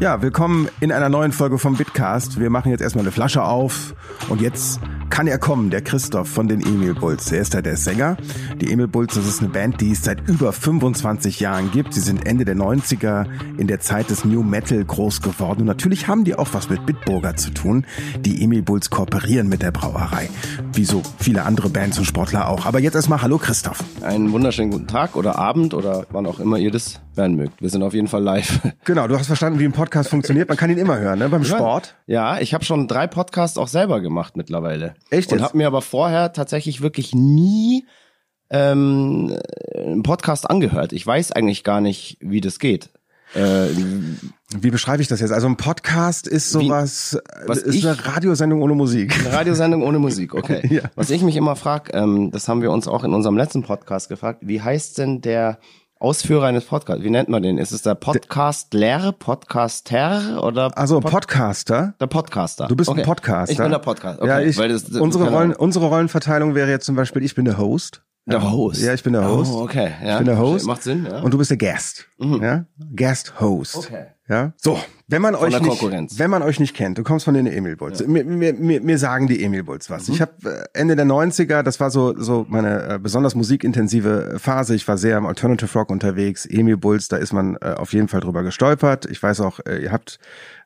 Ja, willkommen in einer neuen Folge vom Bitcast. Wir machen jetzt erstmal eine Flasche auf und jetzt kann er kommen, der Christoph von den Emil Bulls. Er ist da der Sänger. Die Emil Bulls, das ist eine Band, die es seit über 25 Jahren gibt. Sie sind Ende der 90er in der Zeit des New Metal groß geworden. Und natürlich haben die auch was mit Bitburger zu tun. Die Emil Bulls kooperieren mit der Brauerei. Wie so viele andere Bands und Sportler auch. Aber jetzt erstmal Hallo Christoph. Einen wunderschönen guten Tag oder Abend oder wann auch immer ihr das hören mögt. Wir sind auf jeden Fall live. Genau, du hast verstanden, wie ein Podcast funktioniert. Man kann ihn immer hören, ne? Beim Sport. Ja, ich habe schon drei Podcasts auch selber gemacht mittlerweile. Echt Und habe mir aber vorher tatsächlich wirklich nie ähm, einen Podcast angehört. Ich weiß eigentlich gar nicht, wie das geht. Äh, Wie beschreibe ich das jetzt? Also ein Podcast ist sowas, was ist ich- eine Radiosendung ohne Musik. Eine Radiosendung ohne Musik, okay. Ja. Was ich mich immer frage, ähm, das haben wir uns auch in unserem letzten Podcast gefragt, wie heißt denn der Ausführer eines Podcasts? Wie nennt man den? Ist es der Podcastler, Podcaster oder Also Podcaster. der Podcaster? Du bist okay. ein Podcaster. Ich bin der Podcaster. Okay. ja, ich, das, das, unsere, Rollen, unsere Rollenverteilung wäre jetzt zum Beispiel, ich bin der Host. Der Host. Ja, ich bin der Host. Oh, okay. Ja. Ich bin der Host. Macht Sinn, ja. Mhm. Und du bist der Guest. Ja? Guest Host. Okay. Ja? So, wenn man euch nicht, wenn man euch nicht kennt, du kommst von den Emil Bulls. Mir, mir, mir, mir sagen die Emil Bulls was. Mhm. Ich habe äh, Ende der 90er, das war so so meine äh, besonders musikintensive Phase. Ich war sehr im Alternative Rock unterwegs. Emil Bulls, da ist man äh, auf jeden Fall drüber gestolpert. Ich weiß auch, äh, ihr habt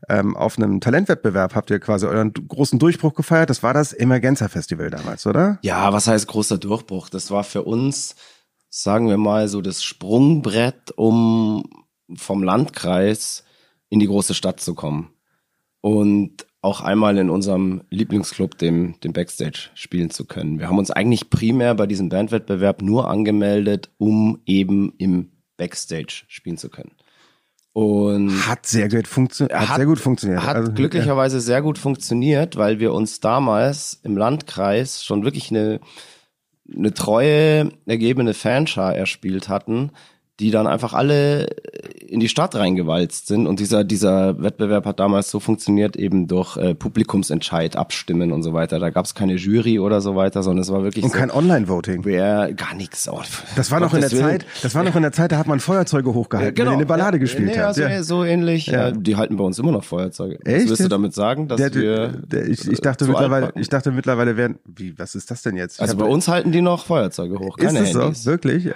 ähm, auf einem Talentwettbewerb habt ihr quasi euren großen Durchbruch gefeiert. Das war das Emergenza Festival damals, oder? Ja, was heißt großer Durchbruch? Das war für uns, sagen wir mal, so das Sprungbrett, um vom Landkreis in die große Stadt zu kommen. Und auch einmal in unserem Lieblingsclub, dem, dem Backstage, spielen zu können. Wir haben uns eigentlich primär bei diesem Bandwettbewerb nur angemeldet, um eben im Backstage spielen zu können. Und Hat sehr gut funktioniert. Hat, Hat- sehr gut funktioniert. hat Also, glücklicherweise sehr gut funktioniert, weil wir uns damals im Landkreis schon wirklich eine, eine treue, ergebene Fanschar erspielt hatten, die dann einfach alle in die Stadt reingewalzt sind. Und dieser, dieser Wettbewerb hat damals so funktioniert, eben durch äh, Publikumsentscheid, Abstimmen und so weiter. Da gab es keine Jury oder so weiter, sondern es war wirklich Und so, kein Online-Voting. wer gar nichts. Oh, Das war noch in der Willen. Zeit, das war noch in der Zeit, da hat man Feuerzeuge hochgehalten, wenn ihr eine Ballade ja, gespielt nee, habt. Also Ja. so ähnlich. Ja. Ja. Die halten bei uns immer noch Feuerzeuge. Echt? Was willst du damit sagen, dass Der, wir der, ich, ich dachte zu alt mittlerweile, ich dachte mittlerweile wären, wie, was ist das denn jetzt? Also bei uns halten die noch Feuerzeuge hoch, ist keine das so? Handys. Wirklich?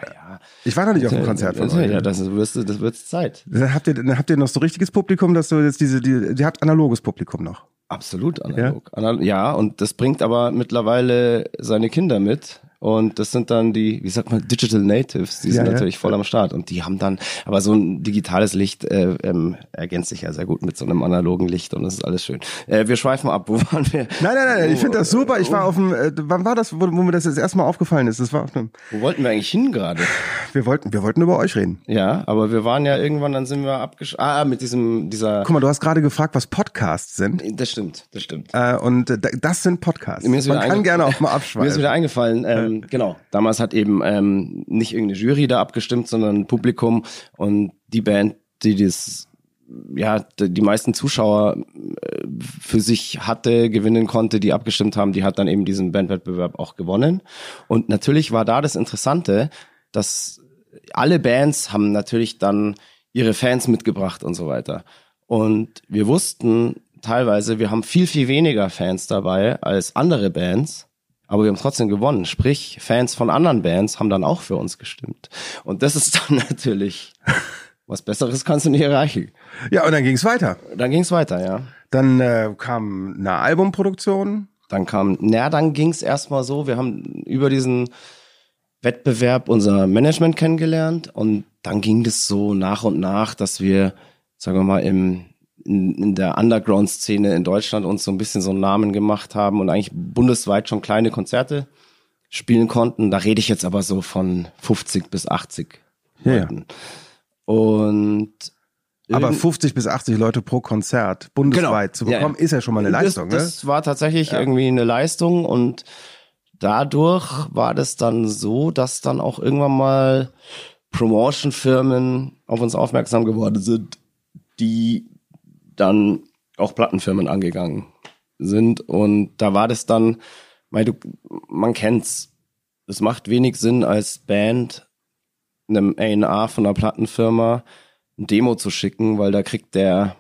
Ich war noch nicht auf dem Konzert von ja, euch. ja, das wird das wird's Zeit. Dann habt ihr, habt ihr noch so richtiges Publikum, dass du jetzt diese, die, ihr habt analoges Publikum noch. Absolut analog. Ja? ja, und das bringt aber mittlerweile seine Kinder mit. Und das sind dann die, wie sagt man, Digital Natives, die Ja, sind ja. natürlich voll am Start. Und die haben dann, aber so ein digitales Licht äh, ähm, ergänzt sich ja sehr gut mit so einem analogen Licht und das ist alles schön. Äh, wir schweifen ab, wo waren wir? Nein, nein, nein, ich finde das super. Ich war auf dem, äh, wann war das, wo, wo mir das jetzt erstmal aufgefallen ist? Das war auf einem, Wo wollten wir eigentlich hin gerade? wir wollten, wir wollten über euch reden. Ja, aber wir waren ja irgendwann, dann sind wir abgesch... Ah, mit diesem, dieser... Guck mal, du hast gerade gefragt, was Podcasts sind. Das stimmt, das stimmt. Äh, und äh, das sind Podcasts. Mir ist Man kann gerne auch mal Mir ist abschweifen. wieder eingefallen, ähm, genau. Damals hat eben ähm, nicht irgendeine Jury da abgestimmt, sondern ein Publikum und die Band, die das, ja, die die meisten Zuschauer äh, für sich hatte, gewinnen konnte, die abgestimmt haben, die hat dann eben diesen Bandwettbewerb auch gewonnen. Und natürlich war da das Interessante, dass alle Bands haben natürlich dann ihre Fans mitgebracht und so weiter. Und wir wussten teilweise, wir haben viel, viel weniger Fans dabei als andere Bands. Aber wir haben trotzdem gewonnen. Sprich, Fans von anderen Bands haben dann auch für uns gestimmt. Und das ist dann natürlich, was Besseres kannst du nicht erreichen. Ja, und dann ging's weiter. Dann ging's weiter, ja. Dann äh, kam eine Albumproduktion. Dann kam, na, dann ging's erstmal so, wir haben über diesen Wettbewerb unser Management kennengelernt und dann ging das so nach und nach, dass wir, sagen wir mal, im, in, in der Underground-Szene in Deutschland uns so ein bisschen so einen Namen gemacht haben und eigentlich bundesweit schon kleine Konzerte spielen konnten. Da rede ich jetzt aber so von 50 bis 80 Ja, ja. Leuten. Und Aber irgend- 50 bis 80 Leute pro Konzert bundesweit zu Genau. Ja, bekommen, ja. ist ja schon mal eine Leistung. Das, ne? das war tatsächlich irgendwie eine Leistung und dadurch war das dann so, dass dann auch irgendwann mal Promotion-Firmen auf uns aufmerksam geworden sind, die dann auch Plattenfirmen angegangen sind und da war das dann, weil du, man kennt's, es macht wenig Sinn als Band einem A&R von einer Plattenfirma ein Demo zu schicken, weil da kriegt der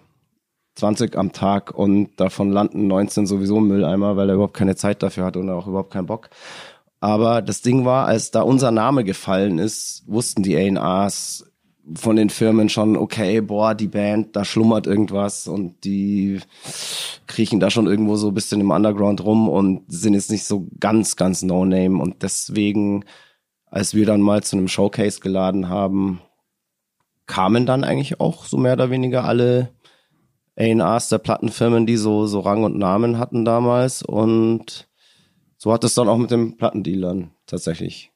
20 am Tag und davon landen 19 sowieso im Mülleimer, weil er überhaupt keine Zeit dafür hat und auch überhaupt keinen Bock. Aber das Ding war, als da unser Name gefallen ist, wussten die A&Rs von den Firmen schon, okay, boah, die Band, da schlummert irgendwas und die kriechen da schon irgendwo so ein bisschen im Underground rum und sind jetzt nicht so ganz, ganz No-Name. Und deswegen, als wir dann mal zu einem Showcase geladen haben, kamen dann eigentlich auch so mehr oder weniger alle A&Rs der Plattenfirmen, die so, so Rang und Namen hatten damals. Und so hat es dann auch mit den Plattendealern tatsächlich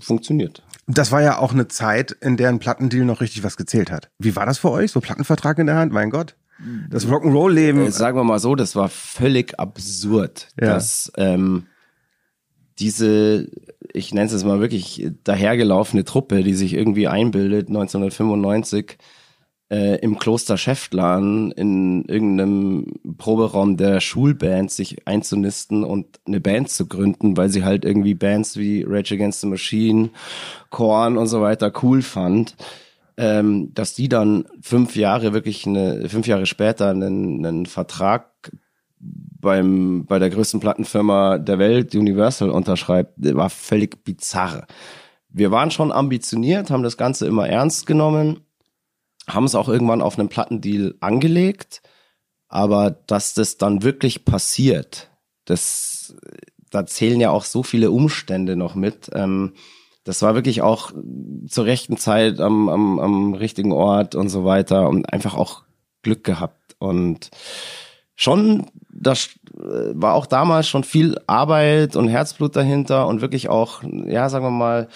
funktioniert. Das war ja auch eine Zeit, in der ein Plattendeal noch richtig was gezählt hat. Wie war das für euch? So Plattenvertrag in der Hand? Mein Gott. Das Rock'n'Roll-Leben. Äh, sagen wir mal so, das war völlig absurd, Ja. dass ähm, diese, ich nenne es jetzt mal wirklich dahergelaufene Truppe, die sich irgendwie einbildet, 1995 äh, im Kloster Schäftlarn in irgendeinem Proberaum der Schulband sich einzunisten und eine Band zu gründen, weil sie halt irgendwie Bands wie Rage Against the Machine, Korn und so weiter cool fand ähm, dass die dann fünf Jahre wirklich eine, fünf Jahre später einen, einen Vertrag beim, bei der größten Plattenfirma der Welt, Universal, unterschreibt, war völlig bizarr. Wir waren schon ambitioniert, haben das Ganze immer ernst genommen, haben es auch irgendwann auf einen Plattendeal angelegt, aber dass das dann wirklich passiert, das, da zählen ja auch so viele Umstände noch mit. Ähm, das war wirklich auch zur rechten Zeit am, am, am richtigen Ort und so weiter und einfach auch Glück gehabt. Und schon, das äh, war auch damals schon viel Arbeit und Herzblut dahinter und wirklich auch, ja, sagen wir mal,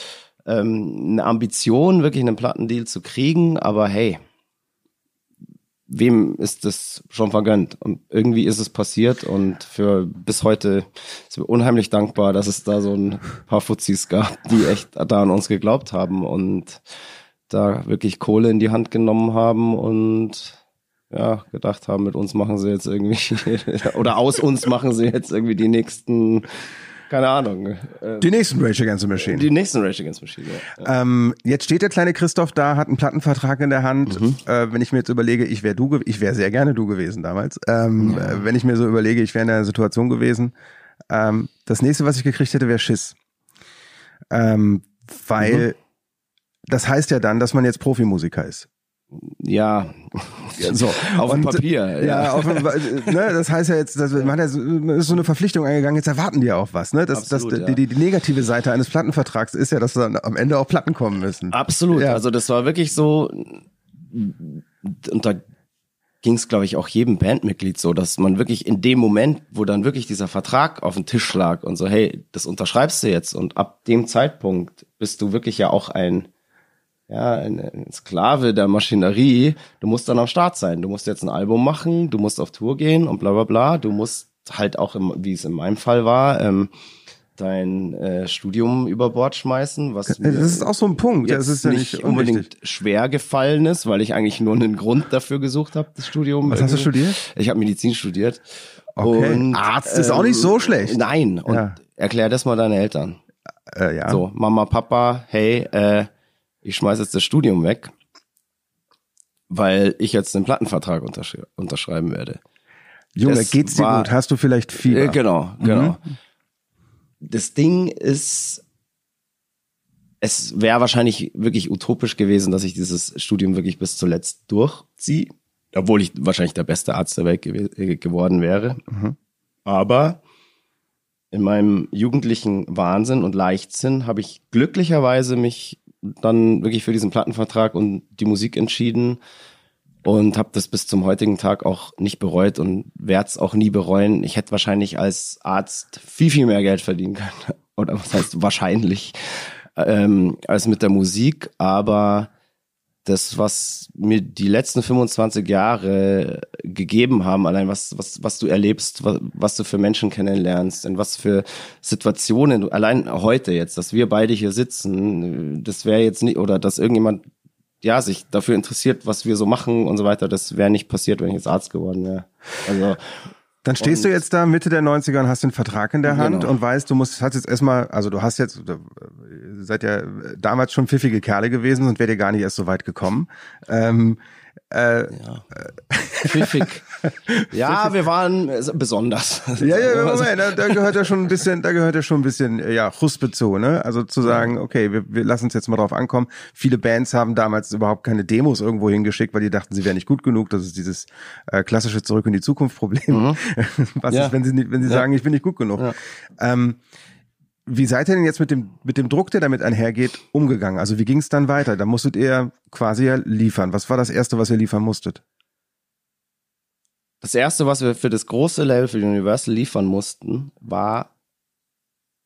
ähm, eine Ambition, wirklich einen Plattendeal zu kriegen. Aber hey, wem ist das schon vergönnt? Und irgendwie ist es passiert und für bis heute sind wir unheimlich dankbar, dass es da so ein paar Fuzis gab, die echt da an uns geglaubt haben und da wirklich Kohle in die Hand genommen haben und ja, gedacht haben, mit uns machen sie jetzt irgendwie, oder aus uns machen sie jetzt irgendwie die nächsten, keine Ahnung, Die nächsten Rage Against the Machine. die nächsten Rage Against the Machine. Ja. Ähm, jetzt steht der kleine Christoph da, hat einen Plattenvertrag in der Hand. Mhm. Äh, wenn ich mir jetzt überlege, ich wäre du, ich wäre sehr gerne du gewesen damals. Ähm, äh, Wenn ich mir so überlege, ich wäre in der Situation gewesen, ähm, das nächste, was ich gekriegt hätte, wäre Schiss. Ähm, weil Mhm. das heißt ja dann, dass man jetzt Profimusiker ist. Ja, So auf dem Und, Papier. Ja, auf, dem- ne, das heißt ja jetzt, dass man, hat ja so, man ist so eine Verpflichtung eingegangen, jetzt erwarten die ja auch was. Ne? Das, Absolut, das, ja. die, die, die negative Seite eines Plattenvertrags ist ja, dass dann am Ende auch Platten kommen müssen. Absolut. Ja. Also das war wirklich so, und da ging es, glaube ich, auch jedem Bandmitglied so, dass man wirklich in dem Moment, wo dann wirklich dieser Vertrag auf dem Tisch lag und so, hey, das unterschreibst du jetzt und ab dem Zeitpunkt bist du wirklich ja auch ein, ja, ein, ein Sklave der Maschinerie. Du musst dann am Start sein. Du musst jetzt ein Album machen, du musst auf Tour gehen und bla bla bla. Du musst halt auch, im, wie es in meinem Fall war, ähm, dein äh, Studium über Bord schmeißen, was Das ist auch so ein Punkt. Das ist ja nicht, nicht unbedingt unwichtig. schwer gefallen ist, weil ich eigentlich nur einen Grund dafür gesucht habe, das Studium. Was hast du irgendwie. studiert? Ich habe Medizin studiert. Okay. Und, ähm, Arzt ist auch nicht so schlecht. Nein. Und Ja. erklär das mal deinen Eltern. Äh, ja. So, Mama, Papa, hey, äh, ich schmeiß jetzt das Studium weg, weil ich jetzt den Plattenvertrag unterschri unterschreiben werde. Junge, das geht's dir war- gut? Hast du vielleicht Fieber? Äh, genau, genau. Das Ding ist, es wäre wahrscheinlich wirklich utopisch gewesen, dass ich dieses Studium wirklich bis zuletzt durchziehe, obwohl ich wahrscheinlich der beste Arzt der Welt gew äh, geworden wäre. Aber in meinem jugendlichen Wahnsinn und Leichtsinn habe ich glücklicherweise mich dann wirklich für diesen Plattenvertrag und die Musik entschieden und habe das bis zum heutigen Tag auch nicht bereut und werde es auch nie bereuen. Ich hätte wahrscheinlich als Arzt viel, viel mehr Geld verdienen können. Oder was heißt wahrscheinlich, ähm, als mit der Musik. Aber das, was mir die letzten 25 Jahre gegeben haben, allein was, was, was du erlebst, was, was du für Menschen kennenlernst, in was für Situationen, allein heute jetzt, dass wir beide hier sitzen, das wäre jetzt nicht, oder dass irgendjemand ja, sich dafür interessiert, was wir so machen und so weiter, das wäre nicht passiert, wenn ich jetzt Arzt geworden wäre. Also Dann stehst Und- du jetzt da Mitte der 90er und hast den Vertrag in der Hand Genau. und weißt, du musst, hast jetzt erstmal, also du hast jetzt, äh, seid ja damals schon pfiffige Kerle gewesen und wäre dir gar nicht erst so weit gekommen. Ähm, äh, ja. pfiffig. Ja, wir waren besonders. Ja, ja, Moment, da, da gehört ja schon ein bisschen, da gehört ja schon ein bisschen, äh, ja, Chuspe zu, ne? Also zu sagen, okay, wir, wir lassen uns jetzt mal drauf ankommen. Viele Bands haben damals überhaupt keine Demos irgendwo hingeschickt, weil die dachten, sie wären nicht gut genug. Das ist dieses äh, klassische Zurück in die Zukunft Problem. Mhm. Was ja. ist, wenn sie, nicht, wenn sie ja. sagen, ich bin nicht gut genug? Ja. Ähm, wie seid ihr denn jetzt mit dem, mit dem Druck, der damit einhergeht, umgegangen? Also wie ging es dann weiter? Da musstet ihr quasi ja liefern. Was war das Erste, was ihr liefern musstet? Das Erste, was wir für das große Label, für Universal liefern mussten, war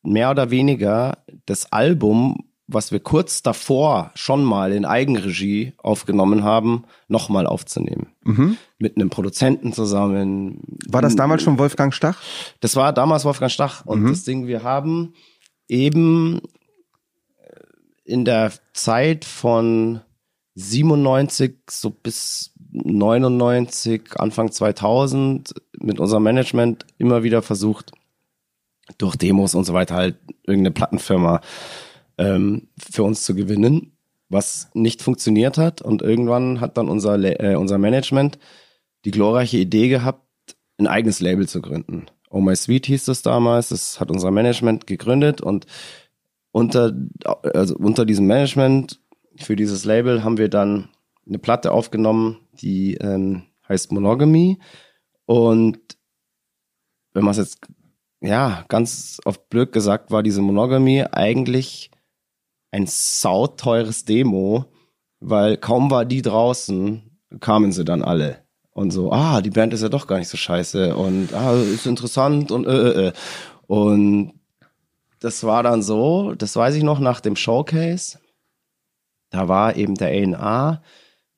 mehr oder weniger das Album, was wir kurz davor schon mal in Eigenregie aufgenommen haben, nochmal aufzunehmen. Mhm. Mit einem Produzenten zusammen. War das damals schon Wolfgang Stach? Das war damals Wolfgang Stach. Und mhm. das Ding, wir haben eben äh, in der Zeit von 97 so bis 99, Anfang 2000 mit unserem Management immer wieder versucht, durch Demos und so weiter halt irgendeine Plattenfirma ähm, für uns zu gewinnen, was nicht funktioniert hat. Und irgendwann hat dann unser, äh, unser Management die glorreiche Idee gehabt, ein eigenes Label zu gründen. Oh My Sweet hieß das damals. Das hat unser Management gegründet und unter, also unter diesem Management für dieses Label haben wir dann eine Platte aufgenommen, die ähm, heißt Monogamy. Und wenn man es jetzt, ja, ganz auf blöd gesagt, war diese Monogamy eigentlich ein sauteures Demo, weil kaum war die draußen, kamen sie dann alle und so, ah, die Band ist ja doch gar nicht so scheiße und ah, ist interessant und äh, äh. äh. Und das war dann so, das weiß ich noch nach dem Showcase. Da war eben der A&A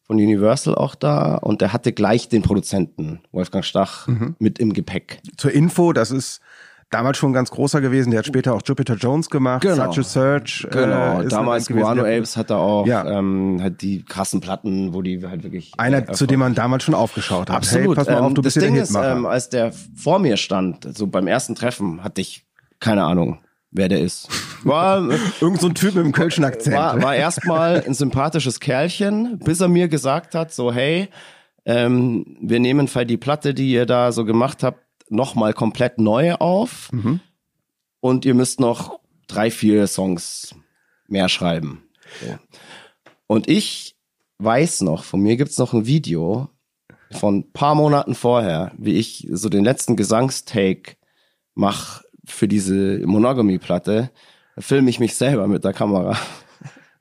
von Universal auch da und der hatte gleich den Produzenten Wolfgang Stach mhm. mit im Gepäck. Zur Info, das ist damals schon ganz großer gewesen. Der hat später auch Jupiter Jones gemacht, genau. Such a Search. Genau, äh, damals Guano Apes hat er auch ja. ähm, hat die krassen Platten, wo die halt wirklich. Einer, äh, zu dem man damals schon aufgeschaut hat. Absolut. Hey, pass mal auf, du ähm, bist das Ding ist, ähm, als der vor mir stand, so beim ersten Treffen, hatte ich keine Ahnung, wer der ist. War irgend so ein Typ mit einem kölschen Akzent. War, war erstmal ein sympathisches Kerlchen, bis er mir gesagt hat, so hey, ähm, wir nehmen fall die Platte, die ihr da so gemacht habt, nochmal komplett neu auf mhm. und ihr müsst noch drei, vier Songs mehr schreiben. So. Und ich weiß noch, von mir gibt's noch ein Video von paar Monaten vorher, wie ich so den letzten Gesangstake mach für diese Monogamy-Platte. Da filme ich mich selber mit der Kamera.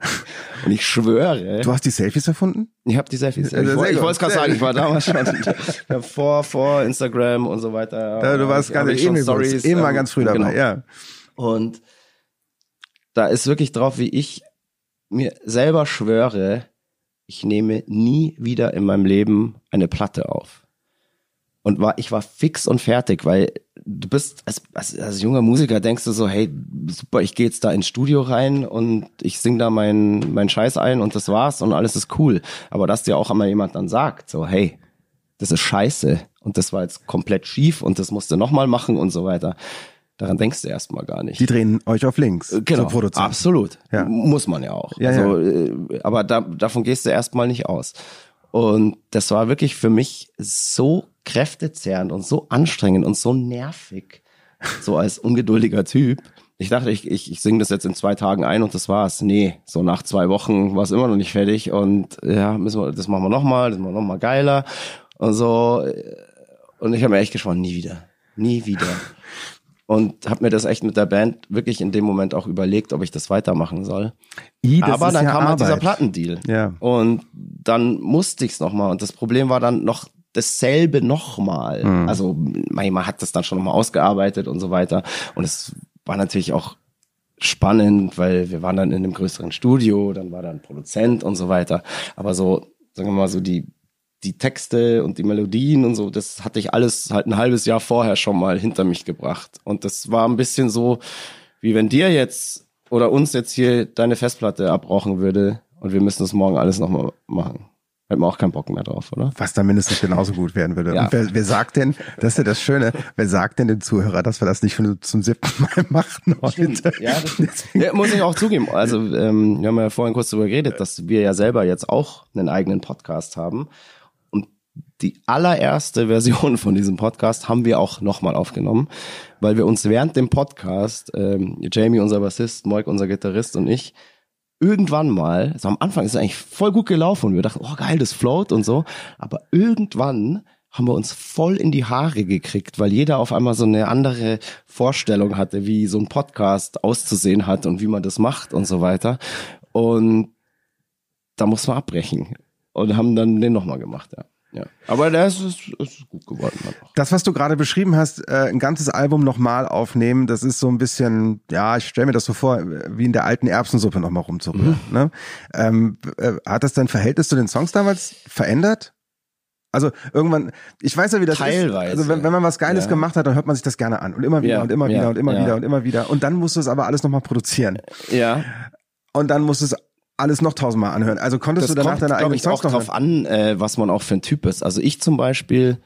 Und ich schwöre. Du hast die Selfies erfunden? Ich habe die Selfies. Ja, ich, ich wollte es gerade sagen, ich war damals schon vor, vor Instagram und so weiter. Ja, du warst ganz schon Stories, immer ähm, ganz früh dabei, genau. ja. Und da ist wirklich drauf, wie ich mir selber schwöre, ich nehme nie wieder in meinem Leben eine Platte auf und war ich war fix und fertig, weil du bist als, als, als junger Musiker denkst du so, hey, super, ich gehe jetzt da ins Studio rein und ich sing da meinen mein Scheiß ein und das war's und alles ist cool. Aber dass dir auch einmal jemand dann sagt, so, hey, das ist scheiße und das war jetzt komplett schief und das musst du nochmal machen und so weiter. Daran denkst du erstmal gar nicht. Die drehen euch auf links. Äh, genau, absolut. Ja. Muss man ja auch. Ja, also, ja. Äh, aber da, davon gehst du erstmal nicht aus. Und das war wirklich für mich so kräftezehrend und so anstrengend und so nervig, so als ungeduldiger Typ. Ich dachte, ich, ich, ich singe das jetzt in zwei Tagen ein und das war's. Nee, so nach zwei Wochen war es immer noch nicht fertig und ja, müssen wir, das machen wir nochmal, das machen wir nochmal geiler und so. Und ich habe mir echt geschworen, nie wieder, nie wieder. Und habe mir das echt mit der Band wirklich in dem Moment auch überlegt, ob ich das weitermachen soll. I, Aber dann ja kam halt dieser Plattendeal. Ja. Und dann musste ich's nochmal. Und das Problem war dann noch dasselbe nochmal. Mhm. Also man hat das dann schon nochmal ausgearbeitet und so weiter. Und es war natürlich auch spannend, weil wir waren dann in einem größeren Studio, dann war da ein Produzent und so weiter. Aber so, sagen wir mal, so die, die Texte und die Melodien und so, das hatte ich alles halt ein halbes Jahr vorher schon mal hinter mich gebracht. Und das war ein bisschen so, wie wenn dir jetzt oder uns jetzt hier deine Festplatte abrauchen würde und wir müssen das morgen alles nochmal machen. Hätten wir auch keinen Bock mehr drauf, oder? Was da mindestens genauso gut werden würde. Ja. Und wer, wer sagt denn, das ist ja das Schöne, wer sagt denn dem Zuhörer, dass wir das nicht schon zum siebten Mal machen heute? Ja, das ja, muss ich auch zugeben. Also ähm, wir haben ja vorhin kurz darüber geredet, dass wir ja selber jetzt auch einen eigenen Podcast haben. Die allererste Version von diesem Podcast haben wir auch nochmal aufgenommen, weil wir uns während dem Podcast, ähm, Jamie, unser Bassist, Moik, unser Gitarrist und ich, irgendwann mal, also am Anfang ist es eigentlich voll gut gelaufen und wir dachten, oh geil, das float und so, aber irgendwann haben wir uns voll in die Haare gekriegt, weil jeder auf einmal so eine andere Vorstellung hatte, wie so ein Podcast auszusehen hat und wie man das macht und so weiter. Und da muss man abbrechen. Und haben dann den nochmal gemacht, ja. Ja. Aber das ist, ist gut geworden. Das, was du gerade beschrieben hast, äh, ein ganzes Album nochmal aufnehmen, das ist so ein bisschen, ja, ich stelle mir das so vor, wie in der alten Erbsensuppe nochmal rumzurühren. Mhm. Ne? Ähm, äh, hat das dein Verhältnis zu den Songs damals verändert? Also irgendwann, ich weiß ja, wie das Teilweise. ist. Also wenn, wenn man was Geiles ja. gemacht hat, dann hört man sich das gerne an. Und immer wieder ja. und immer wieder ja. und immer wieder und immer wieder. Und dann musst du es aber alles nochmal produzieren. Ja. Und dann musst du es alles noch tausendmal anhören. Also konntest das du danach kommt, deine eigenen Songs auch drauf an, äh, was man auch für ein Typ ist. Also ich zum Beispiel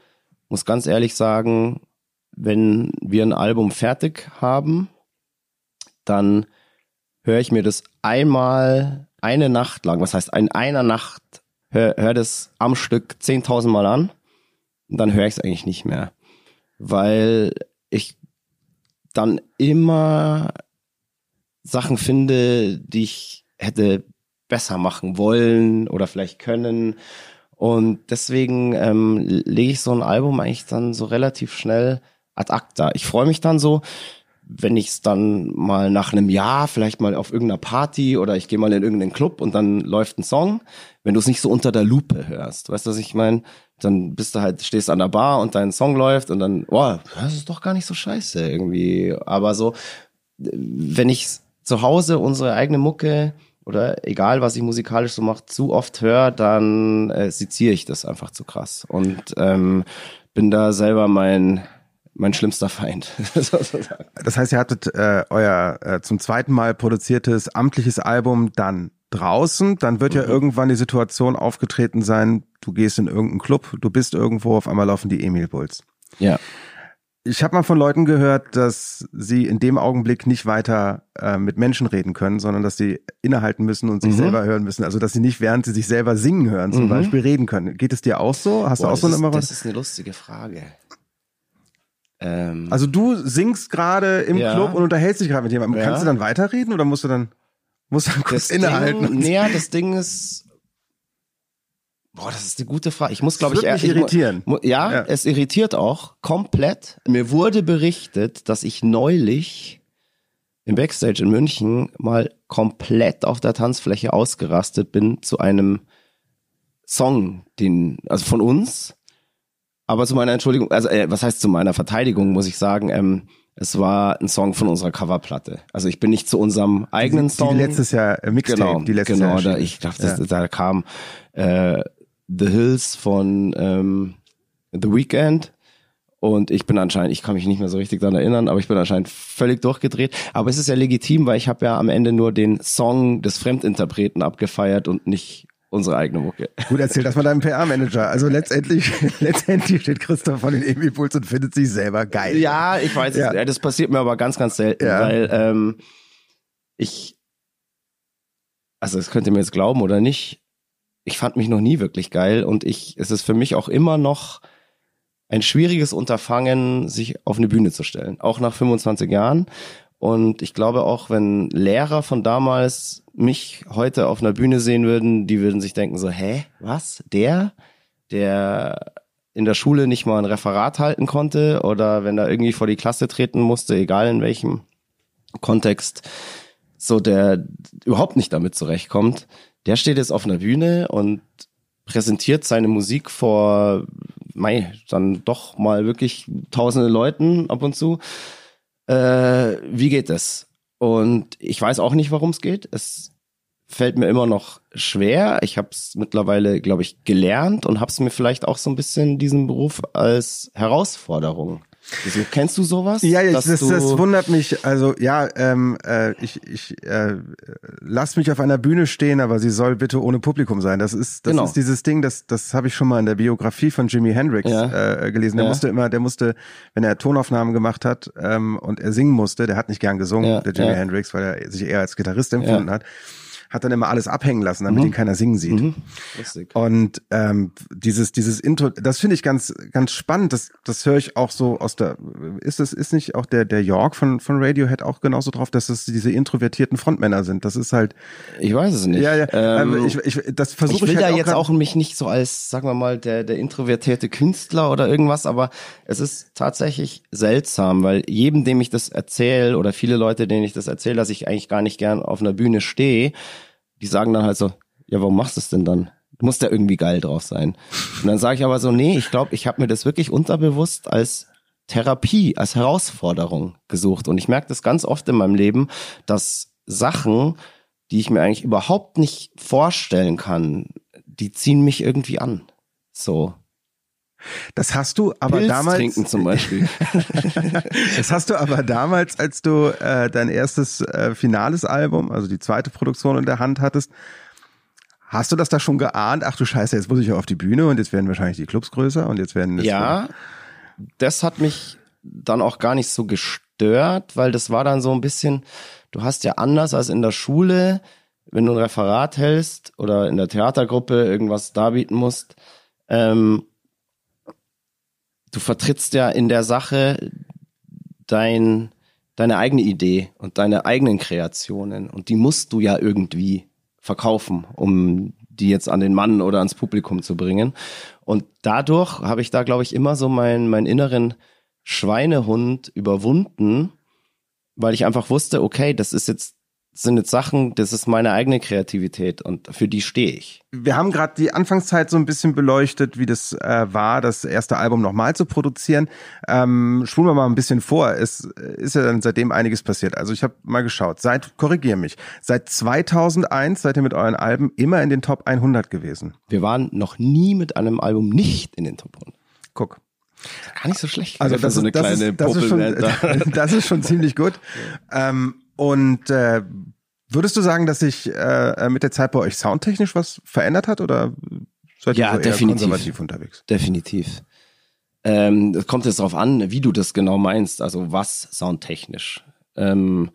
muss ganz ehrlich sagen, wenn wir ein Album fertig haben, dann höre ich mir das einmal eine Nacht lang, was heißt in einer Nacht, höre hör das am Stück 10.000 Mal an und dann höre ich es eigentlich nicht mehr, weil ich dann immer Sachen finde, die ich hätte besser machen wollen oder vielleicht können. Und deswegen ähm, lege ich so ein Album eigentlich dann so relativ schnell ad acta. Ich freue mich dann so, wenn ich es dann mal nach einem Jahr vielleicht mal auf irgendeiner Party oder ich gehe mal in irgendeinen Club und dann läuft ein Song, wenn du es nicht so unter der Lupe hörst, weißt du, was ich meine? Dann bist du halt, stehst an der Bar und dein Song läuft und dann, boah, das ist doch gar nicht so scheiße irgendwie. Aber so, wenn ich zu Hause unsere eigene Mucke oder egal, was ich musikalisch so mache, zu oft höre, dann äh, seziere ich das einfach zu krass und ähm, bin da selber mein mein schlimmster Feind. das heißt, ihr hattet äh, euer äh, zum zweiten Mal produziertes amtliches Album dann draußen, dann wird mhm. ja irgendwann die Situation aufgetreten sein, du gehst in irgendeinen Club, du bist irgendwo, auf einmal laufen die Emil Bulls. Ja. Ich habe mal von Leuten gehört, dass sie in dem Augenblick nicht weiter äh, mit Menschen reden können, sondern dass sie innehalten müssen und sich mhm. selber hören müssen. Also dass sie nicht während sie sich selber singen hören, zum mhm. Beispiel reden können. Geht es dir auch so? Hast Boah, du auch so eine immer was? Das ist eine lustige Frage. Ähm, also du singst gerade im ja. Club und unterhältst dich gerade mit jemandem. Ja. Kannst du dann weiterreden oder musst du dann musst du dann kurz das innehalten? Ding, nee, das Ding ist Boah, das ist eine gute Frage. Ich muss, glaube ich, mich irritieren. Ja, ja, es irritiert auch komplett. Mir wurde berichtet, dass ich neulich im Backstage in München mal komplett auf der Tanzfläche ausgerastet bin zu einem Song, den, also von uns. Aber zu meiner Entschuldigung, also äh, was heißt zu meiner Verteidigung, muss ich sagen, ähm, es war ein Song von unserer Coverplatte. Also ich bin nicht zu unserem eigenen die, Song. Die letztes Jahr äh, Mixtape, genau, die letztes genau, Jahr. Da, ich dachte, ja. da kam äh, The Hills von ähm, The Weeknd. Und ich bin anscheinend, ich kann mich nicht mehr so richtig daran erinnern, aber ich bin anscheinend völlig durchgedreht. Aber es ist ja legitim, weil ich habe ja am Ende nur den Song des Fremdinterpreten abgefeiert und nicht unsere eigene Mucke. Gut erzählt, das war dein PR-Manager. Also letztendlich, letztendlich steht Christoph von den Emil Puls und findet sich selber geil. Ja, ich weiß, ja. Das passiert mir aber ganz, ganz selten, ja. weil ähm, ich, also das könnt ihr mir jetzt glauben oder nicht, ich fand mich noch nie wirklich geil und ich, es ist für mich auch immer noch ein schwieriges Unterfangen, sich auf eine Bühne zu stellen, auch nach 25 Jahren. Und ich glaube auch, wenn Lehrer von damals mich heute auf einer Bühne sehen würden, die würden sich denken so, hä, was? Der, der in der Schule nicht mal ein Referat halten konnte oder wenn er irgendwie vor die Klasse treten musste, egal in welchem Kontext, so der überhaupt nicht damit zurechtkommt, der steht jetzt auf einer Bühne und präsentiert seine Musik vor, mei, dann doch mal wirklich tausende Leuten ab und zu. Äh, wie geht das? Und ich weiß auch nicht, warum es geht. Es fällt mir immer noch schwer. Ich habe es mittlerweile, glaube ich, gelernt und habe es mir vielleicht auch so ein bisschen diesen Beruf als Herausforderung Wieso, kennst du sowas? Ja, das, das, das wundert mich. Also ja, ähm, äh, ich, ich äh, lass mich auf einer Bühne stehen, aber sie soll bitte ohne Publikum sein. Das ist, das genau. ist dieses Ding, das, das habe ich schon mal in der Biografie von Jimi Hendrix ja. äh, gelesen. Der ja. musste immer, der musste, wenn er Tonaufnahmen gemacht hat ähm, und er singen musste, der hat nicht gern gesungen, ja. der Jimi Hendrix, weil er sich eher als Gitarrist empfunden hat hat dann immer alles abhängen lassen, damit mhm. ihn keiner singen sieht. Mhm. Und ähm, dieses dieses Intro, das finde ich ganz ganz spannend. Das das höre ich auch so aus der. Ist es ist nicht auch der der York von von Radiohead auch genauso drauf, dass es diese introvertierten Frontmänner sind. Das ist halt. Ich weiß es nicht. Ja ja. Ähm, ähm ich, ich das versuche ich. will ich halt da auch jetzt auch mich nicht so als sagen wir mal der der introvertierte Künstler oder irgendwas, aber es ist tatsächlich seltsam, weil jedem, dem ich das erzähle oder viele Leute, denen ich das erzähle, dass ich eigentlich gar nicht gern auf einer Bühne stehe, die sagen dann halt so, ja, warum machst du es denn dann? Du musst ja irgendwie geil drauf sein. Und dann sage ich aber so, nee, ich glaube, ich habe mir das wirklich unterbewusst als Therapie, als Herausforderung gesucht. Und ich merke das ganz oft in meinem Leben, dass Sachen, die ich mir eigentlich überhaupt nicht vorstellen kann, die ziehen mich irgendwie an. So. Das hast du aber Pilz damals. trinken zum Beispiel. das hast du aber damals, als du äh, dein erstes äh, finales Album, also die zweite Produktion in der Hand hattest, hast du das da schon geahnt? Ach du Scheiße, jetzt muss ich auf die Bühne und jetzt werden wahrscheinlich die Clubs größer und jetzt werden. Ja, das hat mich dann auch gar nicht so gestört, weil das war dann so ein bisschen, du hast ja anders als in der Schule, wenn du ein Referat hältst oder in der Theatergruppe irgendwas darbieten musst, ähm, du vertrittst ja in der Sache dein, deine eigene Idee und deine eigenen Kreationen und die musst du ja irgendwie verkaufen, um die jetzt an den Mann oder ans Publikum zu bringen. Und dadurch habe ich da, glaube ich, immer so meinen, meinen inneren Schweinehund überwunden, weil ich einfach wusste, okay, das ist jetzt sind jetzt Sachen, das ist meine eigene Kreativität und für die stehe ich. Wir haben gerade die Anfangszeit so ein bisschen beleuchtet, wie das äh, war, das erste Album nochmal zu produzieren. Ähm, spulen wir mal ein bisschen vor. Es ist ja dann seitdem einiges passiert. Also ich habe mal geschaut. Seit, korrigier mich, seit 2001 seid ihr mit euren Alben immer in den Top 100 gewesen. Wir waren noch nie mit einem Album nicht in den Top 100. Guck. Gar nicht so schlecht. Also das, so eine das, kleine ist, das, ist schon, das ist schon ziemlich gut. Ähm, und äh, würdest du sagen, dass sich äh, mit der Zeit bei euch soundtechnisch was verändert hat oder seid ihr ja, so eher definitiv. konservativ unterwegs? Definitiv. Ähm, es kommt jetzt darauf an, wie du das genau meinst, also was soundtechnisch. Ähm,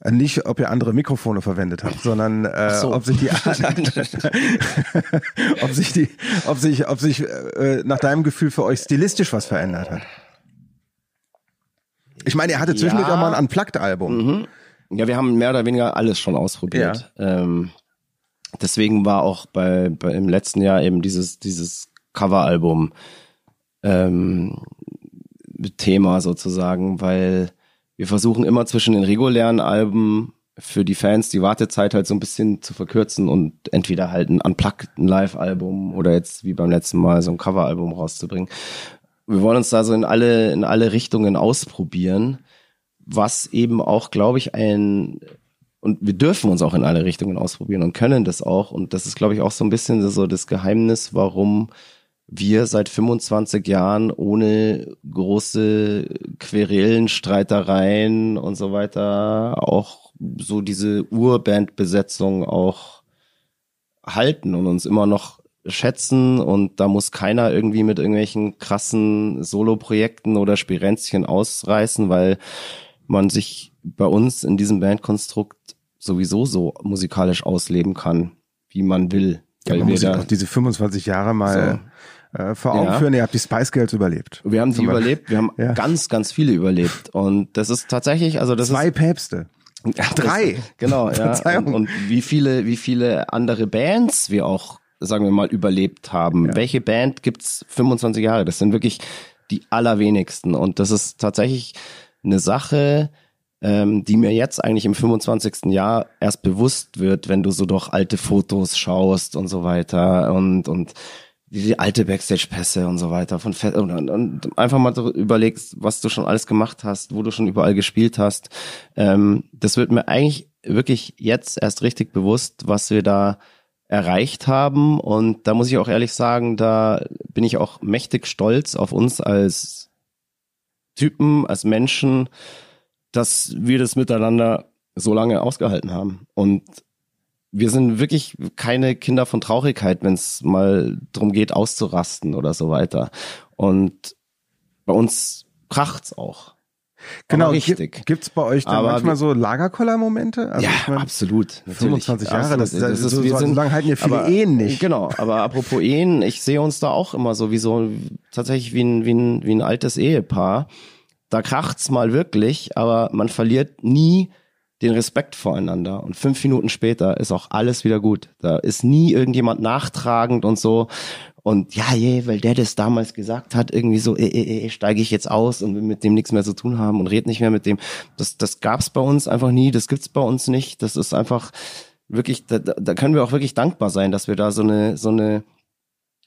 äh, nicht, ob ihr andere Mikrofone verwendet habt, sondern äh, so. ob sich die ob sich die, ob sich, ob sich äh, nach deinem Gefühl für euch stilistisch was verändert hat. Ich meine, ihr hattet zwischendurch ja. auch mal ein Unplugged-Album. Mhm. Ja, wir haben mehr oder weniger alles schon ausprobiert. Ja. Ähm, deswegen war auch bei, bei im letzten Jahr eben dieses dieses Coveralbum ähm, Thema sozusagen, weil wir versuchen immer zwischen den regulären Alben für die Fans die Wartezeit halt so ein bisschen zu verkürzen und entweder halt ein Unplugged, Live-Album oder jetzt wie beim letzten Mal so ein Coveralbum rauszubringen. Wir wollen uns da so in alle, in alle Richtungen ausprobieren was eben auch, glaube ich, ein und wir dürfen uns auch in alle Richtungen ausprobieren und können das auch. Und das ist, glaube ich, auch so ein bisschen so das Geheimnis, warum wir seit 25 Jahren ohne große Querelen, Streitereien und so weiter auch so diese Urbandbesetzung auch halten und uns immer noch schätzen und da muss keiner irgendwie mit irgendwelchen krassen Soloprojekten oder Spirenzchen ausreißen, weil man sich bei uns in diesem Bandkonstrukt sowieso so musikalisch ausleben kann, wie man will. Ja, man muss auch diese 25 Jahre mal so. äh, vor Augen ja. führen. Ihr habt die Spice Girls überlebt. Wir haben sie überlebt. Wir haben ja. ganz, ganz viele überlebt. Und das ist tatsächlich, also das Zwei ist, Päpste. Ja, Drei. Das, genau, ja. Und, und, wie viele, wie viele andere Bands wir auch, sagen wir mal, überlebt haben. Ja. Welche Band gibt's 25 Jahre? Das sind wirklich die allerwenigsten. Und das ist tatsächlich eine Sache, ähm, die mir jetzt eigentlich im 25. Jahr erst bewusst wird, wenn du so doch alte Fotos schaust und so weiter und, und die alte Backstage-Pässe und so weiter von Fe und, und, einfach mal so überlegst, was du schon alles gemacht hast, wo du schon überall gespielt hast. Ähm, das wird mir eigentlich wirklich jetzt erst richtig bewusst, was wir da erreicht haben. Und da muss ich auch ehrlich sagen, da bin ich auch mächtig stolz auf uns als Typen, als Menschen, dass wir das miteinander so lange ausgehalten haben. Und wir sind wirklich keine Kinder von Traurigkeit, wenn es mal darum geht, auszurasten oder so weiter. Und bei uns kracht's auch. Genau, Aber richtig. Gibt es bei euch dann Aber manchmal so Lagerkoller-Momente? Also ja, ich mein, absolut. natürlich. 25 Jahre, das- Absolut. das- so- wir so- so lange halten ja viele aber, Ehen nicht. Genau, aber apropos Ehen, ich sehe uns da auch immer so wie so tatsächlich wie ein, wie ein, wie ein altes Ehepaar. Da kracht's mal wirklich, aber man verliert nie den Respekt voreinander. Und fünf Minuten später ist auch alles wieder gut. Da ist nie irgendjemand nachtragend und so. Und ja, je, weil der das damals gesagt hat, irgendwie so, eh, eh, eh, steige ich jetzt aus und will mit dem nichts mehr zu tun haben und red nicht mehr mit dem. Das, das gab's bei uns einfach nie, das gibt's bei uns nicht. Das ist einfach wirklich, da, da können wir auch wirklich dankbar sein, dass wir da so eine, so eine,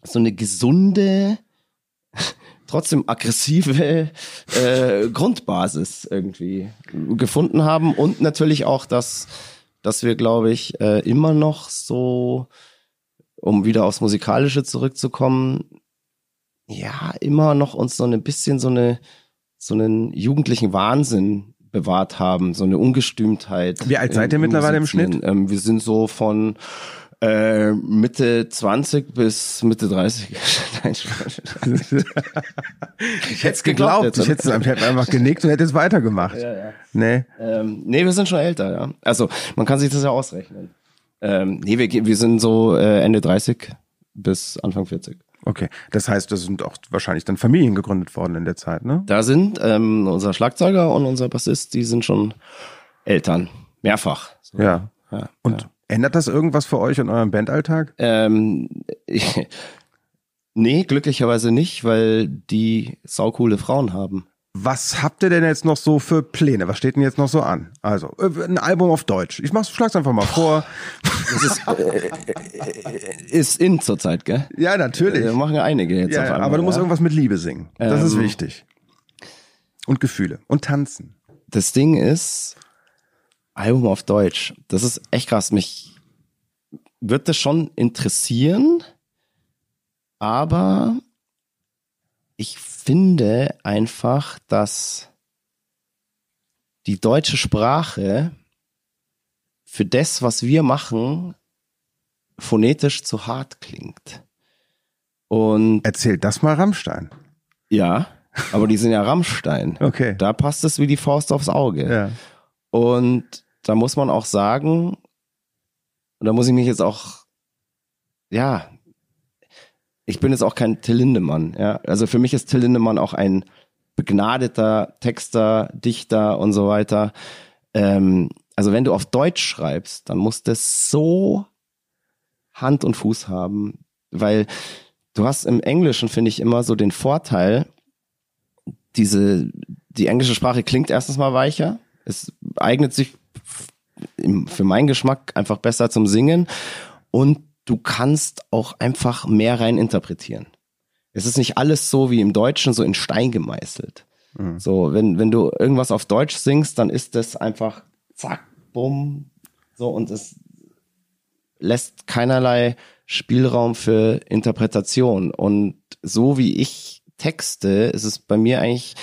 so eine gesunde, trotzdem aggressive äh, Grundbasis irgendwie gefunden haben und natürlich auch, dass, dass wir, glaube ich, äh, immer noch so, um wieder aufs Musikalische zurückzukommen, ja, immer noch uns so ein bisschen so eine, so einen jugendlichen Wahnsinn bewahrt haben, so eine Ungestümtheit. Wie alt seid ihr mittlerweile im. Schnitt? Ähm, wir sind so von äh, Mitte 20 bis Mitte 30. Nein, ich hätte es geglaubt. jetzt, Ich hätte hätte einfach genickt und hätte es weitergemacht. Ja, ja. Nee. Ähm, nee, wir sind schon älter, ja. Also man kann sich das ja ausrechnen. Ähm, nee, wir, wir sind so äh, Ende 30 bis Anfang 40. Okay. Das heißt, das sind auch wahrscheinlich dann Familien gegründet worden in der Zeit, ne? Da sind ähm, unser Schlagzeuger und unser Bassist, die sind schon Eltern. Mehrfach. So. Ja. ja Und ja. ändert das irgendwas für euch in eurem Bandalltag? Ähm, nee, glücklicherweise nicht, weil die saukoole Frauen haben. Was habt ihr denn jetzt noch so für Pläne? Was steht denn jetzt noch so an? Also, äh, ein Album auf Deutsch. Ich mach's, schlag's einfach mal vor. Das ist, äh, äh, ist in zurzeit, gell? Ja, natürlich. Wir machen einige jetzt Ja, auf ja, einmal. aber du musst ja. irgendwas mit Liebe singen. Das ist Ähm. wichtig. Und Gefühle. Und tanzen. das Ding ist, Album auf Deutsch, das ist echt krass. Mich wird das schon interessieren, aber ich finde einfach, dass die deutsche Sprache für das, was wir machen, phonetisch zu hart klingt. Und Erzählt das mal Rammstein. ja, aber die sind ja Rammstein. Okay. Da passt es wie die Faust aufs Auge. Ja. Und da muss man auch sagen, und da muss ich mich jetzt auch, ja, ich bin jetzt auch kein Till Lindemann, ja. Also für mich ist Till Lindemann auch ein begnadeter Texter, Dichter und so weiter. Ähm, also wenn du auf Deutsch schreibst, dann muss das so Hand und Fuß haben, weil du hast im Englischen, finde ich, immer so den Vorteil, diese, die englische Sprache klingt erstens mal weicher. Es eignet sich für meinen Geschmack einfach besser zum Singen und du kannst auch einfach mehr rein interpretieren. Es ist nicht alles so wie im Deutschen so in Stein gemeißelt. So, wenn, wenn du irgendwas auf Deutsch singst, dann ist das einfach zack, bumm, so und es lässt keinerlei Spielraum für Interpretation. Und so wie ich texte, ist es bei mir eigentlich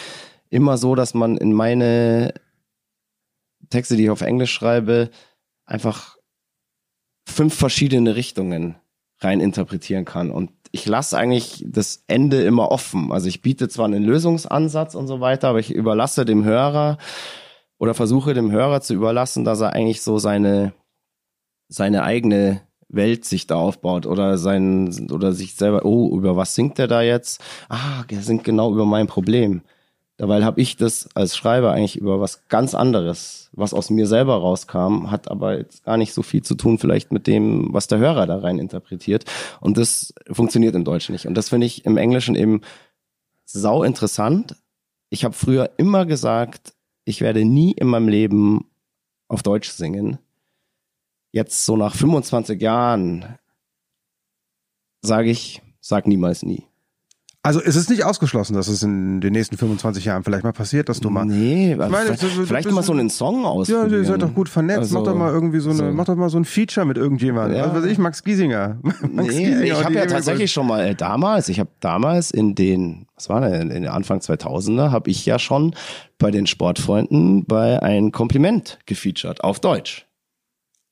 immer so, dass man in meine Texte, die ich auf Englisch schreibe, einfach fünf verschiedene Richtungen rein interpretieren kann. Und ich lasse eigentlich das Ende immer offen. Also ich biete zwar einen Lösungsansatz und so weiter, aber ich überlasse dem Hörer oder versuche dem Hörer zu überlassen, dass er eigentlich so seine, seine eigene Welt sich da aufbaut oder sein oder sich selber, oh, über was singt der da jetzt? Ah, der singt genau über mein Problem. Dabei habe ich das als Schreiber eigentlich über was ganz anderes, was aus mir selber rauskam, hat aber jetzt gar nicht so viel zu tun vielleicht mit dem, was der Hörer da rein interpretiert. Und das funktioniert im Deutschen nicht. Und das finde ich im Englischen eben sau interessant. Ich habe früher immer gesagt, ich werde nie in meinem Leben auf Deutsch singen. Jetzt so nach 25 Jahren sage ich, sag niemals nie. Also es ist nicht ausgeschlossen, dass es in den nächsten 25 Jahren vielleicht mal passiert, dass du mal. Nee, meine, vielleicht, so- vielleicht mal so einen Song Ja, ausprobieren. ihr seid doch gut vernetzt. Also, mach doch mal irgendwie so eine, so. mach doch mal so ein Feature mit irgendjemandem. Ja. Was weiß ich, Max Giesinger. Max Nee, Giesinger ich habe ja tatsächlich schon mal äh, damals, ich habe damals in den, was war denn, in den Anfang 2000er, habe ich ja schon bei den Sportfreunden bei ein Kompliment gefeatured auf Deutsch.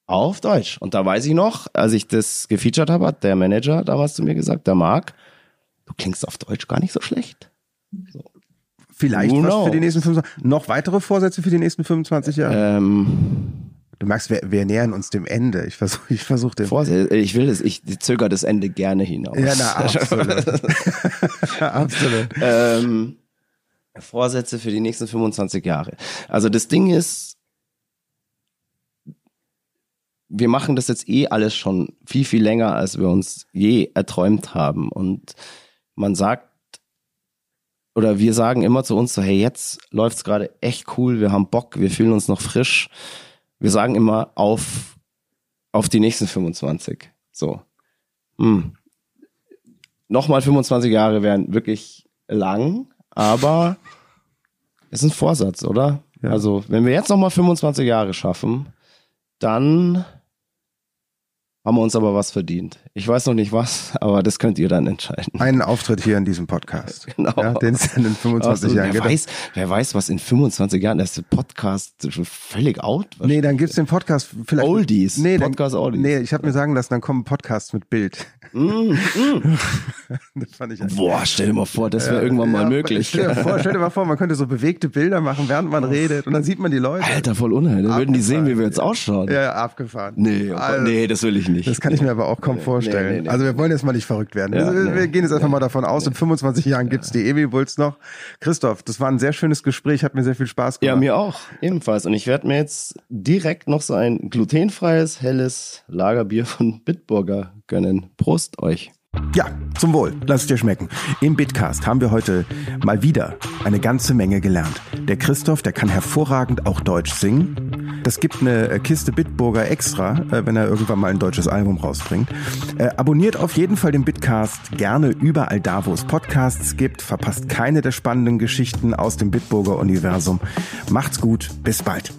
Auf Deutsch. Und da weiß ich noch, als ich das gefeatured habe, hat der Manager damals zu mir gesagt, der Marc, du klingst auf Deutsch gar nicht so schlecht. vielleicht Who was knows? für die nächsten 25 Noch weitere Vorsätze für die nächsten 25 Jahre? Ähm, Du merkst, wir, wir nähern uns dem Ende. Ich versuche ich versuch den. Vorsatz, ich will es, ich zögere das Ende gerne hinaus. ja, na, absolut. absolut. ähm, Vorsätze für die nächsten 25 Jahre. Also das Ding ist, wir machen das jetzt eh alles schon viel, viel länger, als wir uns je erträumt haben. Und man sagt, oder wir sagen immer zu uns so, hey, jetzt läuft's gerade echt cool, wir haben Bock, wir fühlen uns noch frisch. Wir sagen immer auf, auf die nächsten 25. So. Hm. Nochmal 25 Jahre wären wirklich lang, aber es ist ein Vorsatz, oder? Ja. Also, wenn wir jetzt nochmal 25 Jahre schaffen, dann haben wir uns aber was verdient. Ich weiß noch nicht was, aber das könnt ihr dann entscheiden. Einen Auftritt hier in diesem Podcast. Genau. Ja, den es dann in 25 Also, Jahren wer, gibt. weiß, wer weiß, was in 25 Jahren, ist der Podcast völlig out. Nee, dann gibt's den Podcast vielleicht. Oldies. Nee, dann, Podcast Oldies. Nee, ich habe mir sagen lassen, dann kommen Podcasts mit Bild. Mm, das fand ich Boah, stell dir mal vor, das wäre irgendwann mal Ja, möglich. Stell dir, vor, stell dir mal vor, man könnte so bewegte Bilder machen, während man redet und dann sieht man die Leute. Alter, voll unheimlich. Dann würden die sehen, wie wir jetzt ausschauen. Ja, ja, abgefahren. Nee, oh Also, nee, das will ich nicht. Das kann ich mir aber auch kaum vorstellen. nee, nee. Also wir wollen jetzt mal nicht verrückt werden. Ja, wir, wir gehen jetzt einfach mal davon aus, in 25 Jahren gibt's die Emil Bulls noch. Christoph, das war ein sehr schönes Gespräch, hat mir sehr viel Spaß Ja, gemacht. mir auch. Ebenfalls. Und ich werde mir jetzt direkt noch so ein glutenfreies, helles Lagerbier von Bitburger gönnen. Prost euch. Ja, zum Wohl. Lass es dir schmecken. Im Bitcast haben wir heute mal wieder eine ganze Menge gelernt. Der Christoph, der kann hervorragend auch Deutsch singen. Das gibt eine Kiste Bitburger extra, äh, wenn er irgendwann mal ein deutsches Album rausbringt. Äh, abonniert auf jeden Fall den Bitcast gerne überall da, wo es Podcasts gibt. Verpasst keine der spannenden Geschichten aus dem Bitburger Universum. Macht's gut. Bis bald.